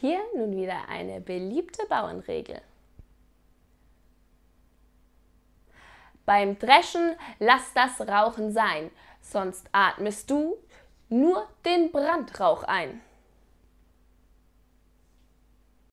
Hier nun wieder eine beliebte Bauernregel. Beim Dreschen lass das Rauchen sein, sonst atmest du nur den Brandrauch ein.